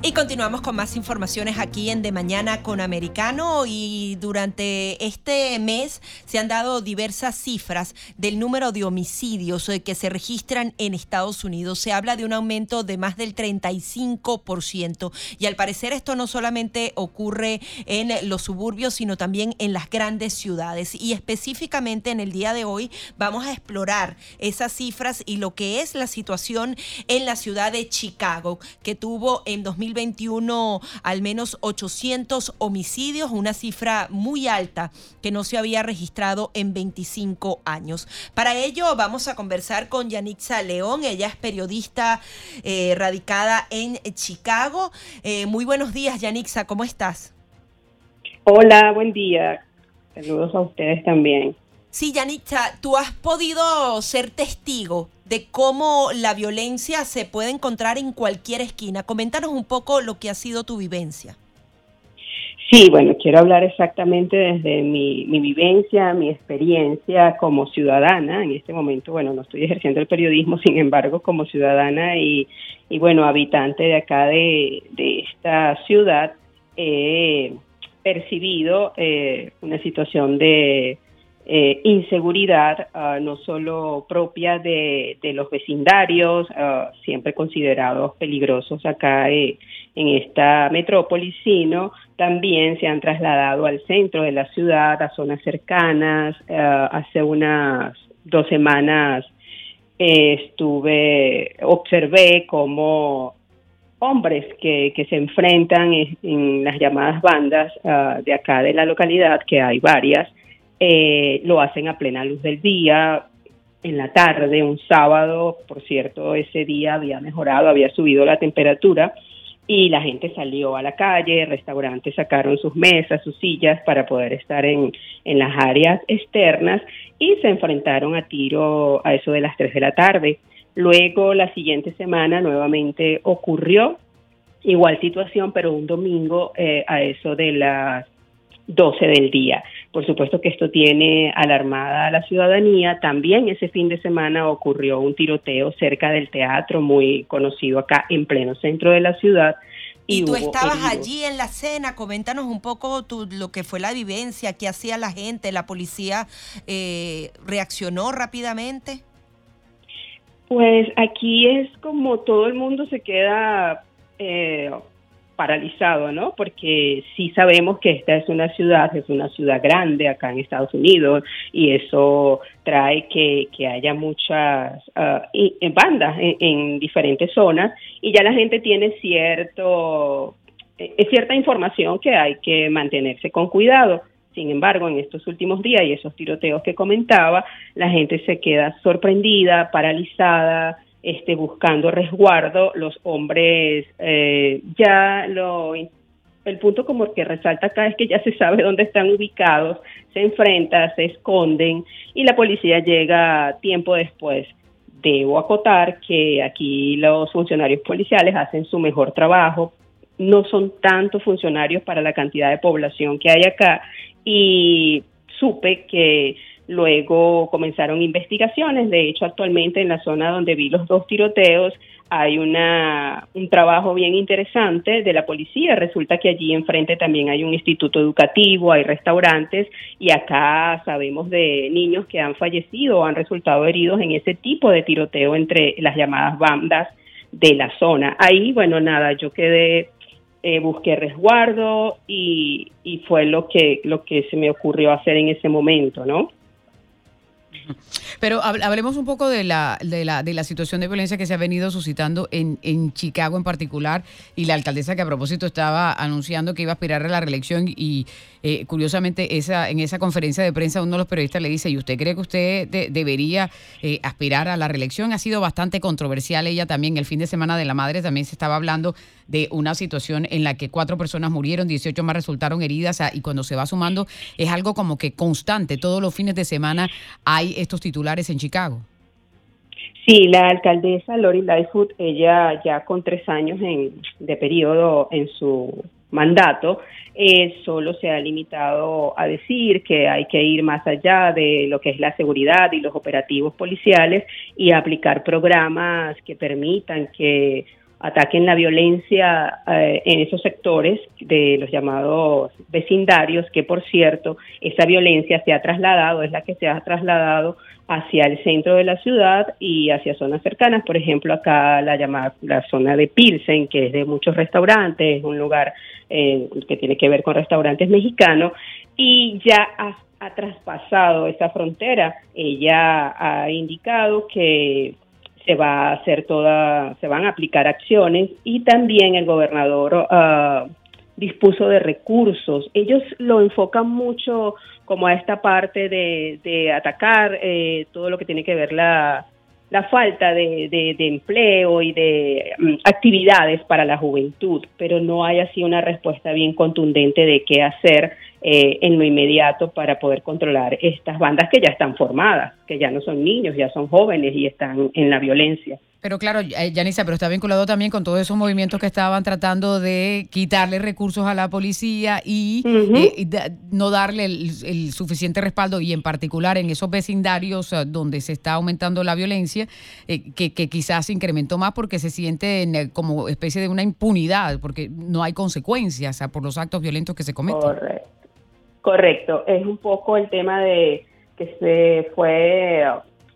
Y continuamos con más informaciones aquí en De Mañana con Americano. Y durante este mes se han dado diversas cifras del número de homicidios eh, que se registran en Estados Unidos. Se habla de un aumento de más del 35% y al parecer esto no solamente ocurre en los suburbios sino también en las grandes ciudades. Y específicamente en el día de hoy vamos a explorar esas cifras y lo que es la situación en la ciudad de Chicago que tuvo en 2020 2021 al menos 800 homicidios, una cifra muy alta que no se había registrado en 25 años. Para ello vamos a conversar con Yanixa León, ella es periodista eh, radicada en Chicago. Eh, muy buenos días, Yanixa, ¿cómo estás? Hola, buen día. Saludos a ustedes también. Sí, Yanixa, tú has podido ser testigo de cómo la violencia se puede encontrar en cualquier esquina. Coméntanos un poco lo que ha sido tu vivencia. Sí, bueno, quiero hablar exactamente desde mi, vivencia, mi experiencia como ciudadana. En este momento, bueno, no estoy ejerciendo el periodismo, sin embargo, como ciudadana y, bueno, habitante de acá de, esta ciudad, he percibido eh, una situación de eh, inseguridad ah, no solo propia de, los vecindarios, ah, siempre considerados peligrosos acá eh, en esta metrópolis, sino también se han trasladado al centro de la ciudad, a zonas cercanas. Ah, hace unas dos semanas eh, estuve, observé cómo hombres que se enfrentan en, las llamadas bandas de acá de la localidad, que hay varias, eh, lo hacen a plena luz del día, en la tarde, un sábado, por cierto, ese día había mejorado, había subido la temperatura y la gente salió a la calle, restaurantes sacaron sus mesas, sus sillas para poder estar en, en las áreas externas y se enfrentaron a tiro a eso de las 3 de la tarde. Luego, la siguiente semana, nuevamente ocurrió igual situación, pero un domingo eh, a eso de las 12 del día. Por supuesto que esto tiene alarmada a la ciudadanía. También ese fin de semana ocurrió un tiroteo cerca del teatro muy conocido acá en pleno centro de la ciudad. Y, tú estabas allí en la cena, coméntanos un poco lo que fue la vivencia, qué hacía la gente, la policía eh, reaccionó rápidamente. Pues aquí es como todo el mundo se queda eh, paralizado, ¿no? Porque sí sabemos que esta es una ciudad, es una ciudad grande acá en Estados Unidos y eso trae que, que haya muchas uh, bandas en, diferentes zonas y ya la gente tiene cierto, eh, cierta información que hay que mantenerse con cuidado. Sin embargo, en estos últimos días y esos tiroteos que comentaba, la gente se queda sorprendida, paralizada, este, buscando resguardo, los hombres eh, ya lo el punto como que resalta acá es que ya se sabe dónde están ubicados, se enfrentan, se esconden y la policía llega tiempo después. Debo acotar que aquí los funcionarios policiales hacen su mejor trabajo, no son tantos funcionarios para la cantidad de población que hay acá y supe que Luego comenzaron investigaciones, de hecho actualmente en la zona donde vi los dos tiroteos hay una, un trabajo bien interesante de la policía. Resulta que allí enfrente también hay un instituto educativo, hay restaurantes y acá sabemos de niños que han fallecido o han resultado heridos en ese tipo de tiroteo entre las llamadas bandas de la zona. Ahí, bueno, nada, yo quedé eh, busqué resguardo y, y, fue lo que, lo que se me ocurrió hacer en ese momento, ¿no? Pero hablemos un poco de la, de la, de la situación de violencia que se ha venido suscitando en, en Chicago en particular y la alcaldesa que a propósito estaba anunciando que iba a aspirar a la reelección y eh, curiosamente esa, en esa conferencia de prensa uno de los periodistas le dice, ¿y usted cree que usted debería eh, aspirar a la reelección? Ha sido bastante controversial ella también. El fin de semana de la madre también se estaba hablando de una situación en la que cuatro personas murieron, 18 más resultaron heridas y cuando se va sumando es algo como que constante. Todos los fines de semana hay estos titulares en Chicago. Sí, la alcaldesa Lori Lightfoot, ella ya con tres años en, de periodo en su mandato, eh, solo se ha limitado a decir que hay que ir más allá de lo que es la seguridad y los operativos policiales y aplicar programas que permitan que ataquen la violencia eh, en esos sectores de los llamados vecindarios, que por cierto, esa violencia se ha trasladado, es la que se ha trasladado hacia el centro de la ciudad y hacia zonas cercanas, por ejemplo, acá la llamada la zona de Pilsen, que es de muchos restaurantes, es un lugar eh, que tiene que ver con restaurantes mexicanos, y ya ha, ha traspasado esa frontera. Ella ha indicado que se va a hacer toda, se van a aplicar acciones y también el gobernador uh, dispuso de recursos. Ellos lo enfocan mucho como a esta parte de, de atacar eh, todo lo que tiene que ver la, la falta de, de, empleo y de um, actividades para la juventud, pero no hay así una respuesta bien contundente de qué hacer eh, en lo inmediato para poder controlar estas bandas que ya están formadas, que ya no son niños, ya son jóvenes y están en la violencia. Pero claro, Yanisa, pero está vinculado también con todos esos movimientos que estaban tratando de quitarle recursos a la policía y, eh, no darle el, suficiente respaldo, y en particular en esos vecindarios eh, donde se está aumentando la violencia, eh, que, que, quizás incrementó más porque se siente como especie de una impunidad, porque no hay consecuencias por los actos violentos que se cometen. Correcto. Correcto, es un poco el tema de que se fue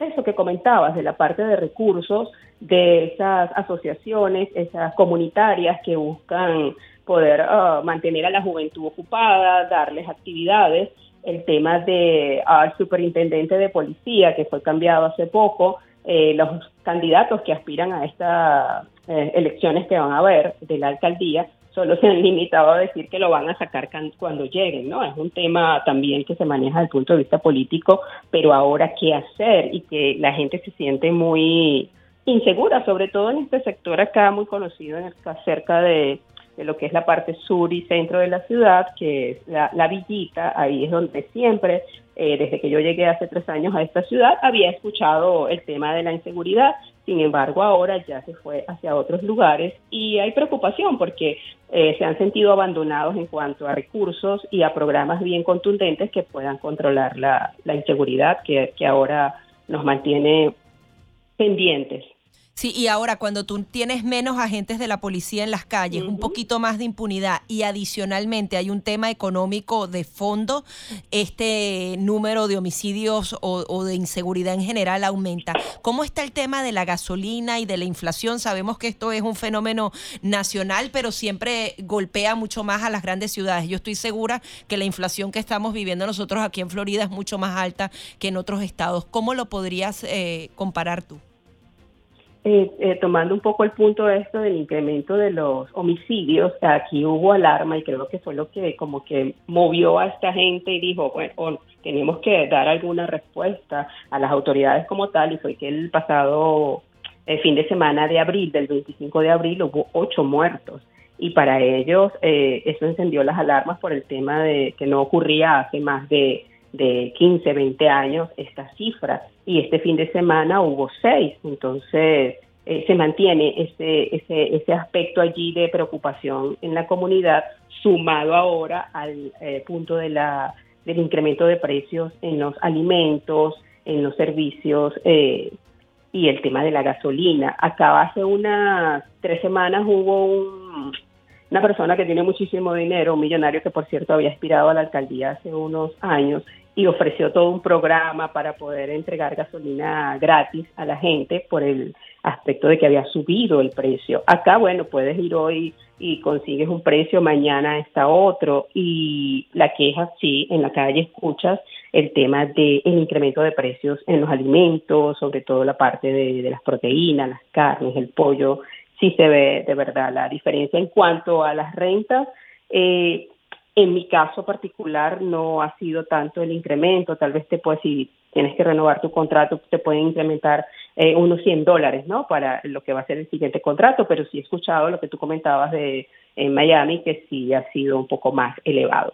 eso que comentabas de la parte de recursos de esas asociaciones, esas comunitarias que buscan poder uh, mantener a la juventud ocupada, darles actividades. El tema de al uh, superintendente de policía que fue cambiado hace poco, eh, los candidatos que aspiran a estas eh, elecciones que van a haber de la alcaldía solo se han limitado a decir que lo van a sacar cuando lleguen, ¿no? Es un tema también que se maneja desde el punto de vista político, pero ahora qué hacer y que la gente se siente muy insegura, sobre todo en este sector acá muy conocido en cerca de, lo que es la parte sur y centro de la ciudad, que es la, villita, ahí es donde siempre, eh, desde que yo llegué hace tres años a esta ciudad, había escuchado el tema de la inseguridad, sin embargo ahora ya se fue hacia otros lugares y hay preocupación porque eh, se han sentido abandonados en cuanto a recursos y a programas bien contundentes que puedan controlar la, inseguridad que ahora nos mantiene pendientes. Sí, y ahora cuando tú tienes menos agentes de la policía en las calles, un poquito más de impunidad y adicionalmente hay un tema económico de fondo, este número de homicidios o, de inseguridad en general aumenta. ¿Cómo está el tema de la gasolina y de la inflación? Sabemos que esto es un fenómeno nacional, pero siempre golpea mucho más a las grandes ciudades. Yo estoy segura que la inflación que estamos viviendo nosotros aquí en Florida es mucho más alta que en otros estados. ¿Cómo lo podrías eh, comparar tú? Eh, eh, tomando un poco el punto de esto del incremento de los homicidios, aquí hubo alarma y creo que fue lo que como que movió a esta gente y dijo, bueno, tenemos que dar alguna respuesta a las autoridades como tal y fue que el pasado el fin de semana de abril, del 25 de abril, hubo ocho muertos. Y para ellos eh, eso encendió las alarmas por el tema de que no ocurría hace más de de 15, 20 años esta cifra y este fin de semana hubo seis, entonces eh, se mantiene ese, ese, ese aspecto allí de preocupación en la comunidad sumado ahora al eh, punto de la, del incremento de precios en los alimentos, en los servicios eh, y el tema de la gasolina. Acá hace unas tres semanas hubo un, una persona que tiene muchísimo dinero, un millonario que por cierto había aspirado a la alcaldía hace unos años y ofreció todo un programa para poder entregar gasolina gratis a la gente por el aspecto de que había subido el precio. Acá, bueno, puedes ir hoy y consigues un precio, mañana está otro y la queja, sí, en la calle escuchas el tema del incremento de precios en los alimentos, sobre todo la parte de, de las proteínas, las carnes, el pollo, sí se ve de verdad la diferencia. En cuanto a las rentas, eh, en mi caso particular no ha sido tanto el incremento, tal vez te puede, si tienes que renovar tu contrato, te pueden incrementar eh, unos 100 dólares, ¿no? Para lo que va a ser el siguiente contrato, pero sí he escuchado lo que tú comentabas de en Miami, que sí ha sido un poco más elevado.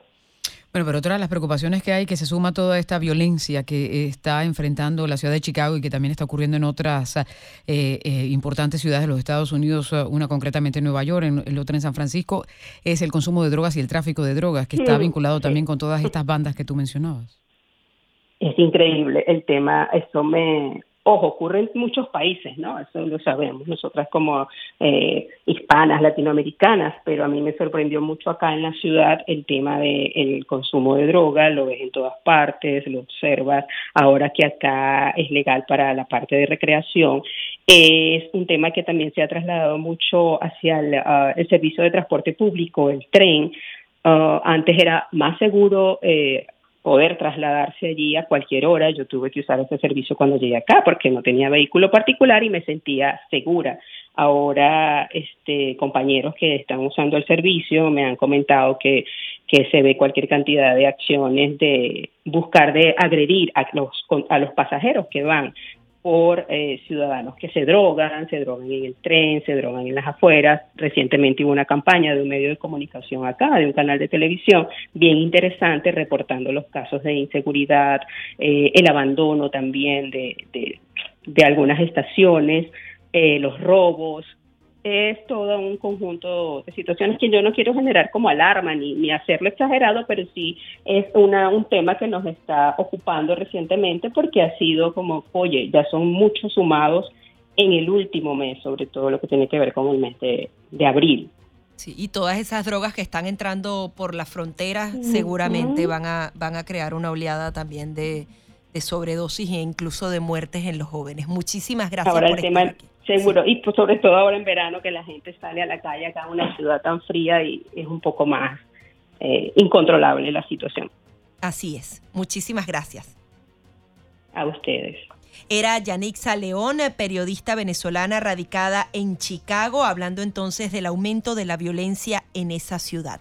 Bueno, pero otra de las preocupaciones que hay, que se suma toda esta violencia que está enfrentando la ciudad de Chicago y que también está ocurriendo en otras eh, eh, importantes ciudades de los Estados Unidos, eh, una concretamente en Nueva York, en, otra en San Francisco, es el consumo de drogas y el tráfico de drogas, que está vinculado también con todas estas bandas que tú mencionabas. Es increíble el tema, eso me, Ojo, ocurre en muchos países, ¿no? Eso lo sabemos, nosotras como eh, hispanas, latinoamericanas, pero a mí me sorprendió mucho acá en la ciudad el tema del consumo de droga, lo ves en todas partes, lo observas, ahora que acá es legal para la parte de recreación, es un tema que también se ha trasladado mucho hacia el, ah, servicio de transporte público, el tren, ah, antes era más seguro eh, poder trasladarse allí a cualquier hora. Yo tuve que usar ese servicio cuando llegué acá porque no tenía vehículo particular y me sentía segura. Ahora, este, compañeros que están usando el servicio me han comentado que, que se ve cualquier cantidad de acciones de buscar de agredir a los, a los pasajeros que van por eh, ciudadanos que se drogan, se drogan en el tren, se drogan en las afueras. Recientemente hubo una campaña de un medio de comunicación acá, de un canal de televisión, bien interesante, reportando los casos de inseguridad, eh, el abandono también de, de, de algunas estaciones, eh, los robos, es todo un conjunto de situaciones que yo no quiero generar como alarma ni, ni hacerlo exagerado, pero sí es una, un tema que nos está ocupando recientemente porque ha sido como, oye, ya son muchos sumados en el último mes, sobre todo lo que tiene que ver con el mes de, abril. Sí, y todas esas drogas que están entrando por las fronteras seguramente van a, van a crear una oleada también de, de sobredosis e incluso de muertes en los jóvenes. Muchísimas gracias por el estar aquí. Seguro, y pues sobre todo ahora en verano que la gente sale a la calle acá en una ciudad tan fría y es un poco más eh, incontrolable la situación. Así es. Muchísimas gracias. A ustedes. Era Yanixa León, periodista venezolana radicada en Chicago, hablando entonces del aumento de la violencia en esa ciudad.